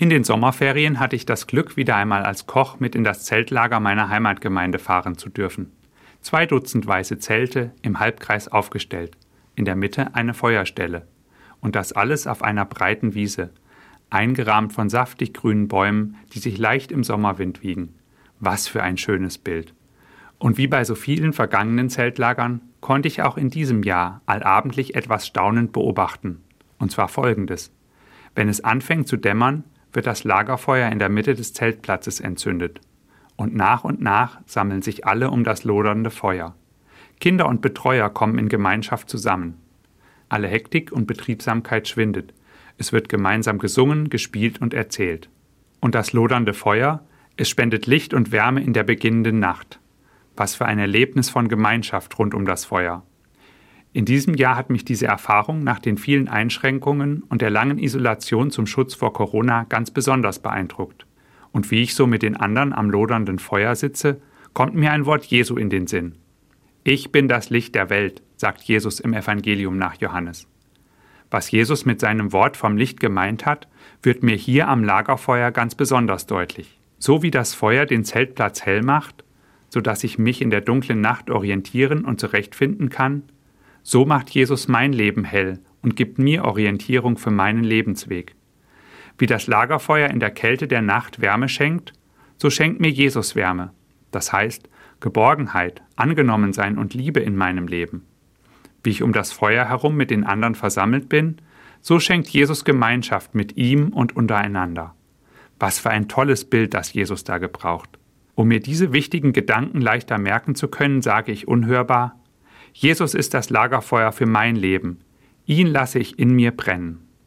In den Sommerferien hatte ich das Glück, wieder einmal als Koch mit in das Zeltlager meiner Heimatgemeinde fahren zu dürfen. Zwei Dutzend weiße Zelte im Halbkreis aufgestellt, in der Mitte eine Feuerstelle. Und das alles auf einer breiten Wiese, eingerahmt von saftig grünen Bäumen, die sich leicht im Sommerwind wiegen. Was für ein schönes Bild. Und wie bei so vielen vergangenen Zeltlagern konnte ich auch in diesem Jahr allabendlich etwas staunend beobachten. Und zwar folgendes. Wenn es anfängt zu dämmern, wird das Lagerfeuer in der Mitte des Zeltplatzes entzündet. Und nach und nach sammeln sich alle um das lodernde Feuer. Kinder und Betreuer kommen in Gemeinschaft zusammen. Alle Hektik und Betriebsamkeit schwindet. Es wird gemeinsam gesungen, gespielt und erzählt. Und das lodernde Feuer, es spendet Licht und Wärme in der beginnenden Nacht. Was für ein Erlebnis von Gemeinschaft rund um das Feuer. In diesem Jahr hat mich diese Erfahrung nach den vielen Einschränkungen und der langen Isolation zum Schutz vor Corona ganz besonders beeindruckt. Und wie ich so mit den anderen am lodernden Feuer sitze, kommt mir ein Wort Jesu in den Sinn. Ich bin das Licht der Welt, sagt Jesus im Evangelium nach Johannes. Was Jesus mit seinem Wort vom Licht gemeint hat, wird mir hier am Lagerfeuer ganz besonders deutlich. So wie das Feuer den Zeltplatz hell macht, so dass ich mich in der dunklen Nacht orientieren und zurechtfinden kann, so macht Jesus mein Leben hell und gibt mir Orientierung für meinen Lebensweg. Wie das Lagerfeuer in der Kälte der Nacht Wärme schenkt, so schenkt mir Jesus Wärme, das heißt Geborgenheit, Angenommensein und Liebe in meinem Leben. Wie ich um das Feuer herum mit den anderen versammelt bin, so schenkt Jesus Gemeinschaft mit ihm und untereinander. Was für ein tolles Bild, das Jesus da gebraucht. Um mir diese wichtigen Gedanken leichter merken zu können, sage ich unhörbar, Jesus ist das Lagerfeuer für mein Leben. Ihn lasse ich in mir brennen.